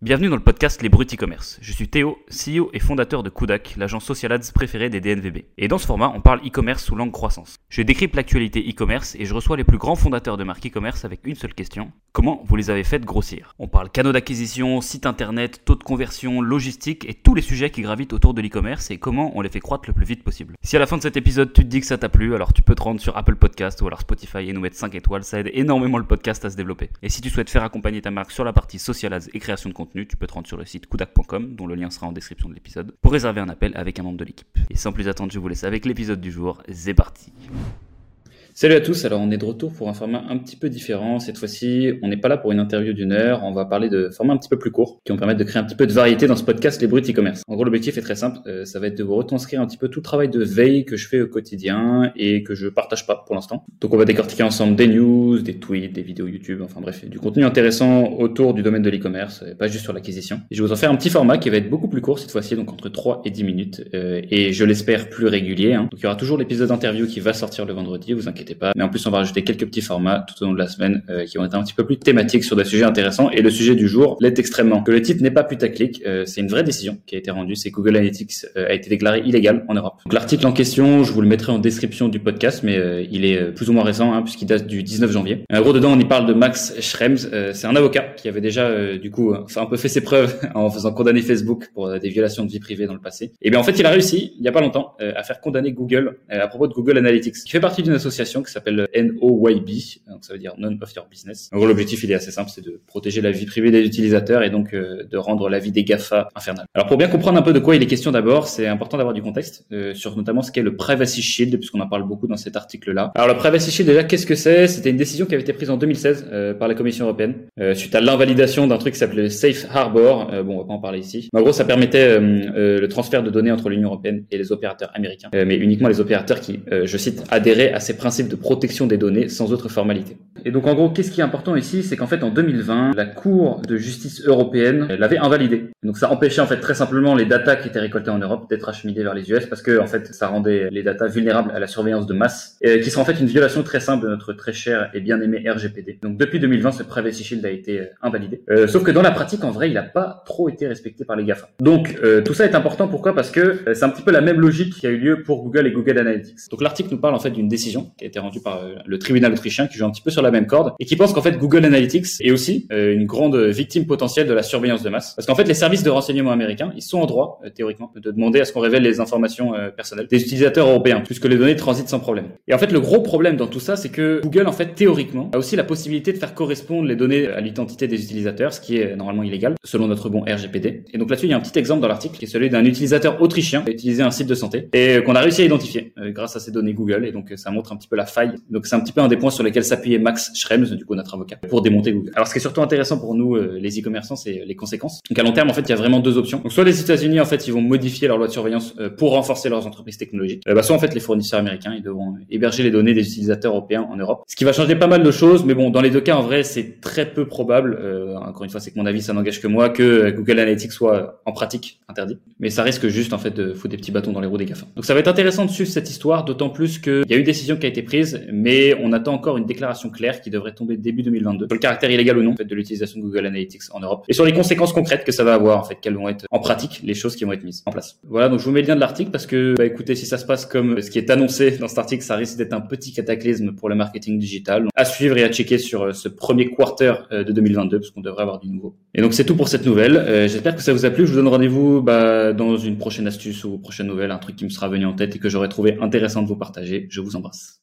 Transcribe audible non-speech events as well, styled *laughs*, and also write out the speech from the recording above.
Bienvenue dans le podcast Les Bruts e-commerce. Je suis Théo, CEO et fondateur de Kudak, l'agence social ads préférée des DNVB. Et dans ce format, on parle e-commerce sous langue croissance. Je décrypte l'actualité e-commerce et je reçois les plus grands fondateurs de marques e-commerce avec une seule question. Comment vous les avez faites grossir? On parle canaux d'acquisition, site internet, taux de conversion, logistique et tous les sujets qui gravitent autour de l'e-commerce et comment on les fait croître le plus vite possible. Si à la fin de cet épisode tu te dis que ça t'a plu, alors tu peux te rendre sur Apple Podcast ou alors Spotify et nous mettre 5 étoiles, ça aide énormément le podcast à se développer. Et si tu souhaites faire accompagner ta marque sur la partie social ads et création de contenu, tu peux te rendre sur le site kudak.com, dont le lien sera en description de l'épisode, pour réserver un appel avec un membre de l'équipe. Et sans plus attendre, je vous laisse avec l'épisode du jour. C'est parti Salut à tous, alors on est de retour pour un format un petit peu différent. Cette fois-ci, on n'est pas là pour une interview d'une heure, on va parler de formats un petit peu plus courts qui vont permettre de créer un petit peu de variété dans ce podcast Les Bruts e-commerce. En gros, l'objectif est très simple, euh, ça va être de vous retranscrire un petit peu tout le travail de veille que je fais au quotidien et que je partage pas pour l'instant. Donc on va décortiquer ensemble des news, des tweets, des vidéos YouTube, enfin bref, du contenu intéressant autour du domaine de l'e-commerce, euh, pas juste sur l'acquisition. Je vais vous en faire un petit format qui va être beaucoup plus court cette fois-ci, donc entre 3 et 10 minutes, euh, et je l'espère plus régulier. Hein. Donc il y aura toujours l'épisode d'interview qui va sortir le vendredi, vous inquiétez pas. Mais en plus on va ajouter quelques petits formats tout au long de la semaine euh, qui vont être un petit peu plus thématiques sur des sujets intéressants. Et le sujet du jour l'est extrêmement. Que le titre n'est pas putaclic, euh, c'est une vraie décision qui a été rendue. C'est Google Analytics euh, a été déclaré illégal en Europe. L'article en question, je vous le mettrai en description du podcast, mais il est plus ou moins récent hein, puisqu'il date du 19 janvier. En gros, dedans, on y parle de Max Schrems. c'est un avocat qui avait déjà, du coup, un peu fait ses preuves *laughs* en faisant condamner Facebook pour des violations de vie privée dans le passé. Et bien, en fait, il a réussi, il y a pas longtemps, à faire condamner Google à propos de Google Analytics, qui fait partie d'une association qui s'appelle NOYB, donc ça veut dire none of your business. En gros, l'objectif il est assez simple, c'est de protéger la vie privée des utilisateurs et donc euh, de rendre la vie des Gafa infernale. Alors pour bien comprendre un peu de quoi il est question d'abord, c'est important d'avoir du contexte euh, sur notamment ce qu'est le Privacy Shield, puisqu'on en parle beaucoup dans cet article-là. Alors le Privacy Shield déjà, qu'est-ce que c'est? C'était une décision qui avait été prise en 2016 euh, par la Commission européenne suite à l'invalidation d'un truc qui s'appelait Safe Harbor. bon, on va pas en parler ici. En gros, ça permettait le transfert de données entre l'Union européenne et les opérateurs américains, mais uniquement les opérateurs qui, je cite, adhéraient à ces principes de protection des données sans autre formalité. Et donc en gros, qu'est-ce qui est important ici, c'est qu'en fait en 2020, la Cour de justice européenne l'avait invalidé. Donc ça empêchait en fait très simplement les datas qui étaient récoltées en Europe d'être acheminées vers les US parce que en fait ça rendait les datas vulnérables à la surveillance de masse, et qui sera en fait une violation très simple de notre très cher et bien aimé RGPD. Donc depuis 2020, ce Privacy Shield a été euh, invalidé. Euh, sauf que dans la pratique, en vrai, il n'a pas trop été respecté par les GAFA. Donc euh, tout ça est important. Pourquoi? Parce que c'est un petit peu la même logique qui a eu lieu pour Google et Google Analytics. Donc l'article nous parle en fait d'une décision qui été rendue par le tribunal autrichien qui joue un petit peu sur la même corde et qui pense qu'en fait Google Analytics est aussi euh, une grande victime potentielle de la surveillance de masse. Parce qu'en fait les services de renseignement américains, ils sont en droit euh, théoriquement de demander à ce qu'on révèle les informations euh, personnelles des utilisateurs européens puisque les données transitent sans problème. Et en fait le gros problème dans tout ça, c'est que Google en fait théoriquement a aussi la possibilité de faire correspondre les données à l'identité des utilisateurs, ce qui est normalement illégal selon notre bon RGPD. Et donc là-dessus il y a un petit exemple dans l'article qui est celui d'un utilisateur autrichien qui a utilisé un site de santé et qu'on a réussi à identifier grâce à ces données Google et donc ça montre un petit peu la faille. Donc c'est un petit peu un des points sur lesquels s'appuyait Max Schrems, du coup notre avocat, pour démonter Google. Alors ce qui est surtout intéressant pour nous, euh, les e-commerçants, c'est les conséquences. Donc à long terme, en fait, il y a vraiment deux options. Donc soit les États-Unis, en fait, ils vont modifier leur loi de surveillance euh, pour renforcer leurs entreprises technologiques. Euh, bah, soit en fait, les fournisseurs américains, ils devront héberger les données des utilisateurs européens en Europe. Ce qui va changer pas mal de choses, mais bon, dans les deux cas, en vrai, c'est très peu probable. encore une fois, c'est que mon avis, ça n'engage que moi, que Google Analytics soit en pratique interdit. Mais ça risque juste, en fait, de foutre des petits bâtons dans les roues des GAFA. Donc ça va être intéressant de suivre cette histoire, d'autant plus qu'il y a eu une décision qui a été prise, mais on attend encore une déclaration claire qui devrait tomber début 2022 sur le caractère illégal ou non fait, de l'utilisation de Google Analytics en Europe et sur les conséquences concrètes que ça va avoir en fait, quelles vont être en pratique les choses qui vont être mises en place. Voilà, donc je vous mets le lien de l'article parce que bah, écoutez, si ça se passe comme ce qui est annoncé dans cet article, ça risque d'être un petit cataclysme pour le marketing digital. Donc, à suivre et à checker sur euh, ce premier quarter euh, de 2022 parce qu'on devrait avoir du nouveau. Et donc c'est tout pour cette nouvelle. Euh, J'espère que ça vous a plu. Je vous donne rendez-vous bah, dans une prochaine astuce ou prochaine nouvelle, un truc qui me sera venu en tête et que j'aurais trouvé intéressant de vous partager. Je vous embrasse.